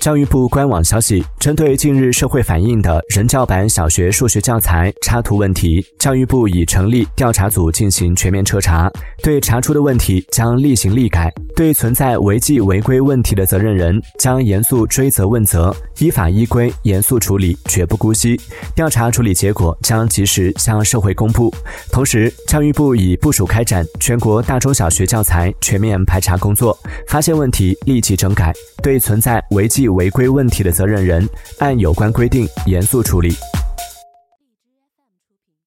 教育部官网消息，针对近日社会反映的人教版小学数学教材插图问题，教育部已成立调查组进行全面彻查，对查出的问题将立行立改，对存在违纪违规问题的责任人将严肃追责问责，依法依规严肃处理，绝不姑息。调查处理结果将及时向社会公布。同时，教育部已部署开展全国大中小学教材全面排查工作，发现问题立即整改，对存在违纪。违规问题的责任人，按有关规定严肃处理。